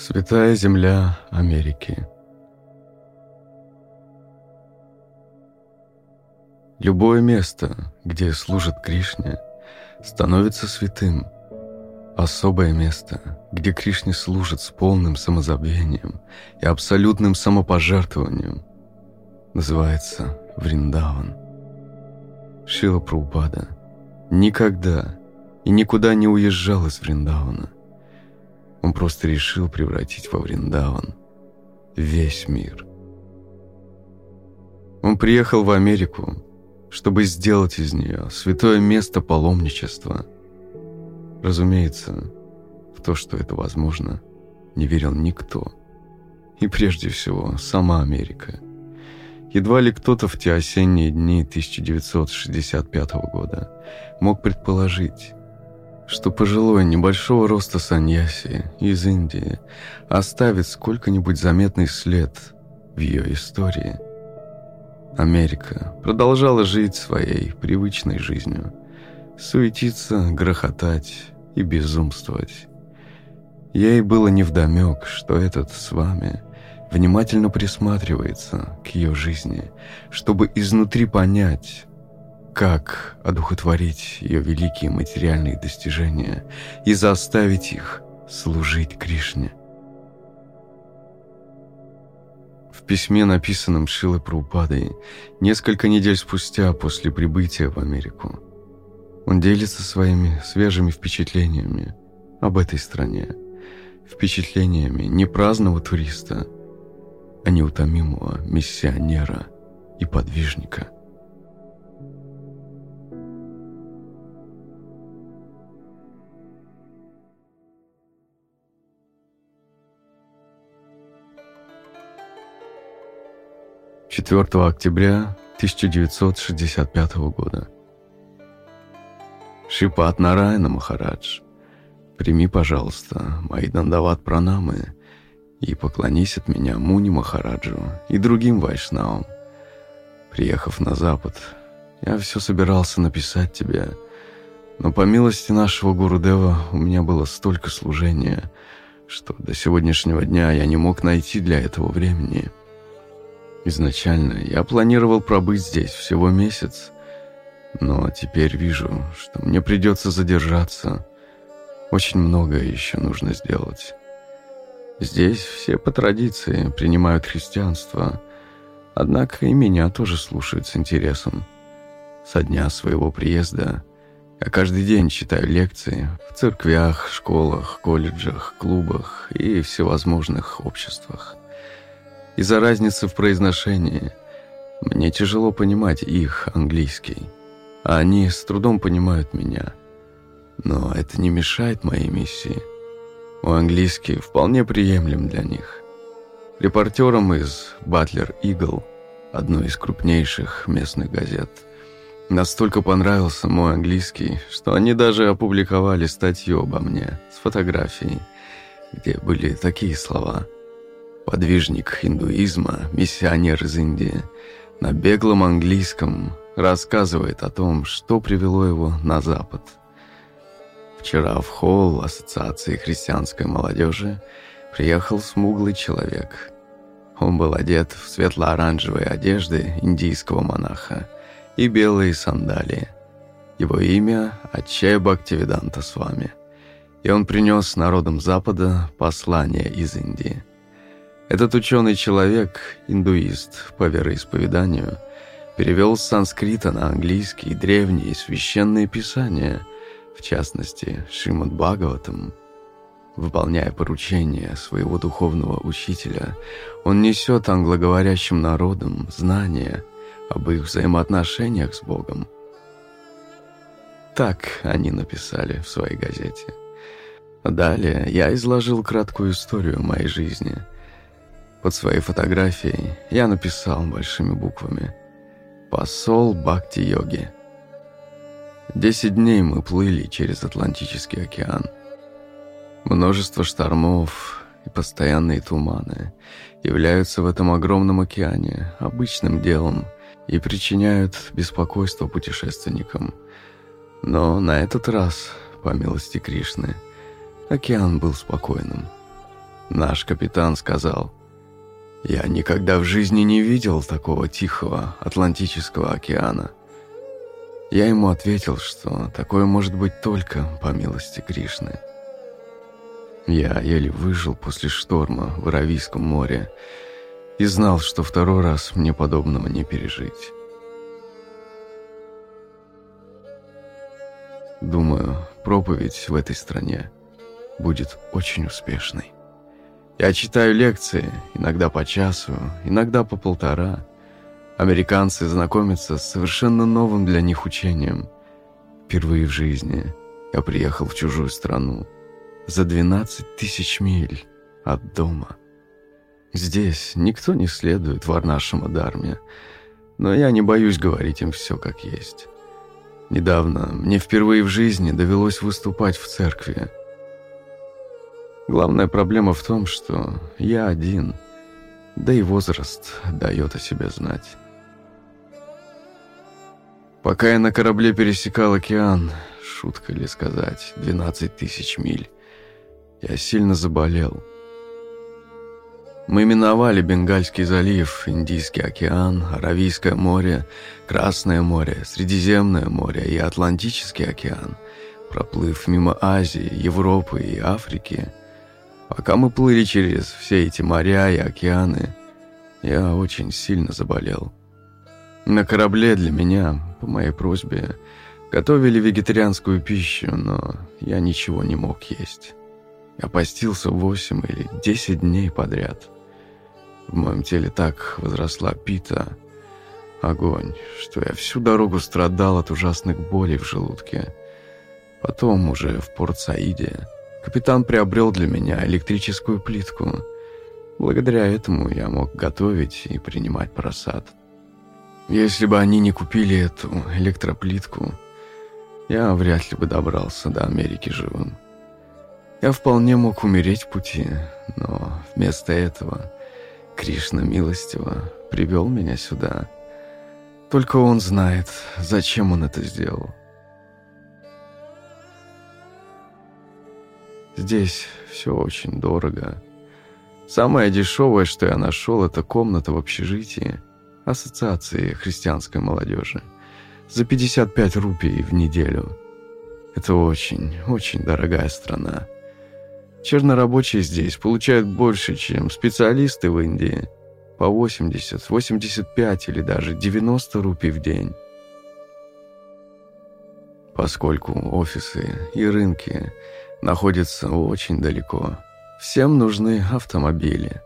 Святая земля Америки. Любое место, где служат Кришне, становится святым. Особое место, где Кришне служат с полным самозабвением и абсолютным самопожертвованием, называется Вриндаван. Шила Прабхупада никогда и никуда не уезжал из Вриндавана. Он просто решил превратить во Вриндаван весь мир. Он приехал в Америку, чтобы сделать из нее святое место паломничества. Разумеется, в то, что это возможно, не верил никто. И прежде всего, сама Америка. Едва ли кто-то в те осенние дни 1965 года мог предположить, что пожилой небольшого роста саньяси из Индии оставит сколько-нибудь заметный след в ее истории. Америка продолжала жить своей привычной жизнью, суетиться, грохотать и безумствовать. Ей было невдомек, что этот с вами внимательно присматривается к ее жизни, чтобы изнутри понять, как одухотворить ее великие материальные достижения и заставить их служить Кришне. В письме, написанном Шилой Прабхупадой, несколько недель спустя после прибытия в Америку, он делится своими свежими впечатлениями об этой стране, впечатлениями не праздного туриста, а неутомимого миссионера и подвижника – 4 октября 1965 года. Шипат Нарайна Махарадж, прими, пожалуйста, мои дандават пранамы и поклонись от меня Муни Махараджу и другим вайшнавам. Приехав на запад, я все собирался написать тебе, но по милости нашего Гурудева у меня было столько служения, что до сегодняшнего дня я не мог найти для этого времени – Изначально я планировал пробыть здесь всего месяц, но теперь вижу, что мне придется задержаться. Очень многое еще нужно сделать. Здесь все по традиции принимают христианство, однако и меня тоже слушают с интересом. Со дня своего приезда я каждый день читаю лекции в церквях, школах, колледжах, клубах и всевозможных обществах. Из-за разницы в произношении мне тяжело понимать их английский, а они с трудом понимают меня. Но это не мешает моей миссии. Мой английский вполне приемлем для них. Репортерам из «Батлер Игл», одной из крупнейших местных газет, настолько понравился мой английский, что они даже опубликовали статью обо мне с фотографией, где были такие слова – подвижник индуизма, миссионер из Индии, на беглом английском рассказывает о том, что привело его на Запад. Вчера в холл Ассоциации христианской молодежи приехал смуглый человек. Он был одет в светло-оранжевые одежды индийского монаха и белые сандалии. Его имя – Ачай Бхактивиданта с вами. И он принес народам Запада послание из Индии – этот ученый человек, индуист по вероисповеданию, перевел с санскрита на английский древние священные писания, в частности, Шримад Бхагаватам. Выполняя поручения своего духовного учителя, он несет англоговорящим народам знания об их взаимоотношениях с Богом. Так они написали в своей газете. Далее я изложил краткую историю моей жизни – под своей фотографией я написал большими буквами «Посол Бхакти-йоги». Десять дней мы плыли через Атлантический океан. Множество штормов и постоянные туманы являются в этом огромном океане обычным делом и причиняют беспокойство путешественникам. Но на этот раз, по милости Кришны, океан был спокойным – Наш капитан сказал, «Я никогда в жизни не видел такого тихого Атлантического океана». Я ему ответил, что такое может быть только по милости Кришны. Я еле выжил после шторма в Аравийском море и знал, что второй раз мне подобного не пережить. Думаю, проповедь в этой стране будет очень успешной. Я читаю лекции, иногда по часу, иногда по полтора. Американцы знакомятся с совершенно новым для них учением. Впервые в жизни я приехал в чужую страну за 12 тысяч миль от дома. Здесь никто не следует варнашему дарме, но я не боюсь говорить им все как есть. Недавно мне впервые в жизни довелось выступать в церкви. Главная проблема в том, что я один, да и возраст дает о себе знать. Пока я на корабле пересекал океан, шутка ли сказать, 12 тысяч миль, я сильно заболел. Мы миновали Бенгальский залив, Индийский океан, Аравийское море, Красное море, Средиземное море и Атлантический океан, проплыв мимо Азии, Европы и Африки – Пока мы плыли через все эти моря и океаны, я очень сильно заболел. На корабле для меня, по моей просьбе, готовили вегетарианскую пищу, но я ничего не мог есть. Я постился 8 или 10 дней подряд. В моем теле так возросла пита, огонь, что я всю дорогу страдал от ужасных болей в желудке. Потом уже в Порт-Саиде Капитан приобрел для меня электрическую плитку. Благодаря этому я мог готовить и принимать просад. Если бы они не купили эту электроплитку, я вряд ли бы добрался до Америки живым. Я вполне мог умереть в пути, но вместо этого Кришна милостиво привел меня сюда. Только он знает, зачем он это сделал. Здесь все очень дорого. Самое дешевое, что я нашел, это комната в общежитии Ассоциации христианской молодежи. За 55 рупий в неделю. Это очень, очень дорогая страна. Чернорабочие здесь получают больше, чем специалисты в Индии. По 80, 85 или даже 90 рупий в день. Поскольку офисы и рынки находится очень далеко. Всем нужны автомобили.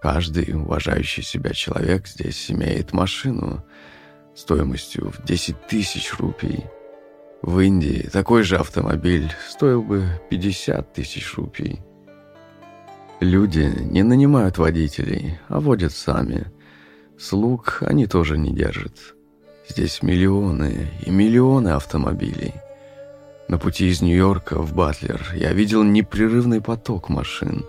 Каждый уважающий себя человек здесь имеет машину стоимостью в 10 тысяч рупий. В Индии такой же автомобиль стоил бы 50 тысяч рупий. Люди не нанимают водителей, а водят сами. Слуг они тоже не держат. Здесь миллионы и миллионы автомобилей – на пути из Нью-Йорка в Батлер я видел непрерывный поток машин,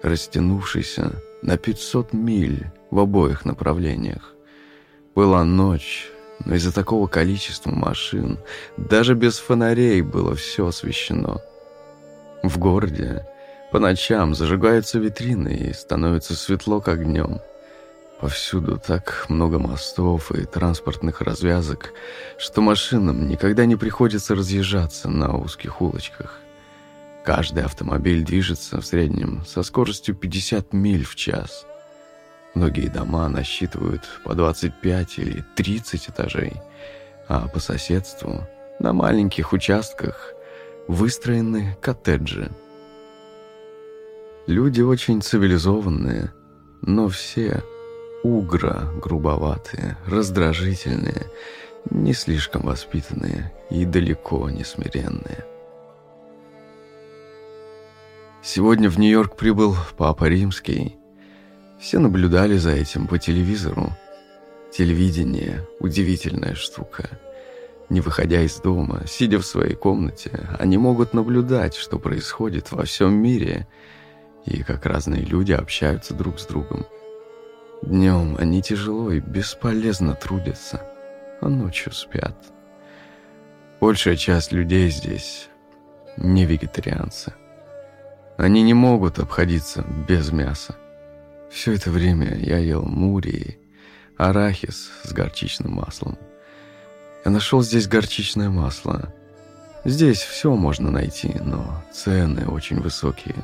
растянувшийся на 500 миль в обоих направлениях. Была ночь, но из-за такого количества машин даже без фонарей было все освещено. В городе по ночам зажигаются витрины и становится светло, как днем – Повсюду так много мостов и транспортных развязок, что машинам никогда не приходится разъезжаться на узких улочках. Каждый автомобиль движется в среднем со скоростью 50 миль в час. Многие дома насчитывают по 25 или 30 этажей, а по соседству на маленьких участках выстроены коттеджи. Люди очень цивилизованные, но все угро грубоватые, раздражительные, не слишком воспитанные и далеко не смиренные. Сегодня в Нью-Йорк прибыл Папа Римский. Все наблюдали за этим по телевизору. Телевидение – удивительная штука. Не выходя из дома, сидя в своей комнате, они могут наблюдать, что происходит во всем мире и как разные люди общаются друг с другом. Днем они тяжело и бесполезно трудятся, а ночью спят. Большая часть людей здесь не вегетарианцы. Они не могут обходиться без мяса. Все это время я ел мурии, арахис с горчичным маслом. Я нашел здесь горчичное масло. Здесь все можно найти, но цены очень высокие.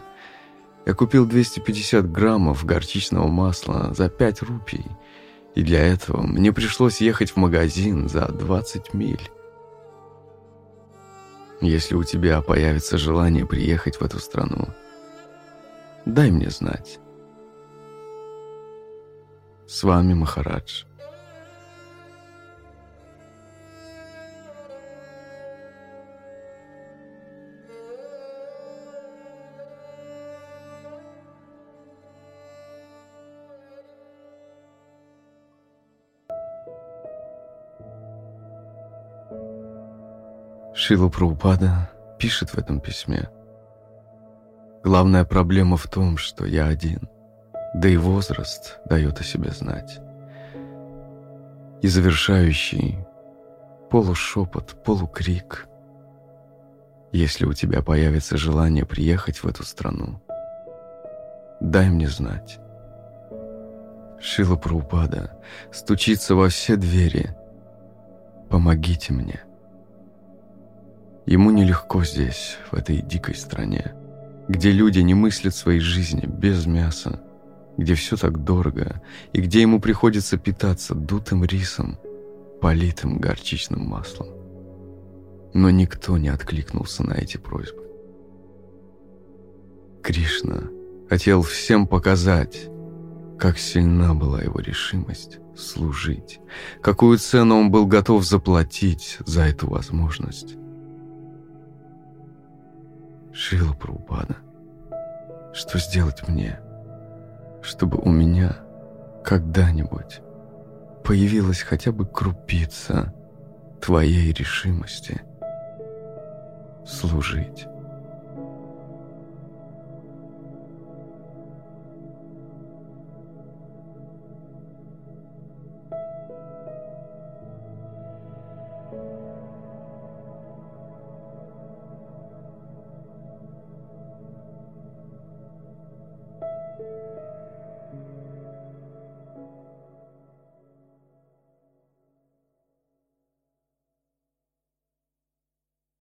Я купил 250 граммов горчичного масла за 5 рупий, и для этого мне пришлось ехать в магазин за 20 миль. Если у тебя появится желание приехать в эту страну, дай мне знать. С вами Махарадж. Шила Праупада пишет в этом письме. Главная проблема в том, что я один, да и возраст дает о себе знать. И завершающий полушепот, полукрик. Если у тебя появится желание приехать в эту страну, дай мне знать. Шила Праупада стучится во все двери. Помогите мне. Ему нелегко здесь, в этой дикой стране, где люди не мыслят своей жизни без мяса, где все так дорого, и где ему приходится питаться дутым рисом, политым горчичным маслом. Но никто не откликнулся на эти просьбы. Кришна хотел всем показать, как сильна была его решимость служить, какую цену он был готов заплатить за эту возможность. Шила Прабхупада, что сделать мне, чтобы у меня когда-нибудь появилась хотя бы крупица твоей решимости служить?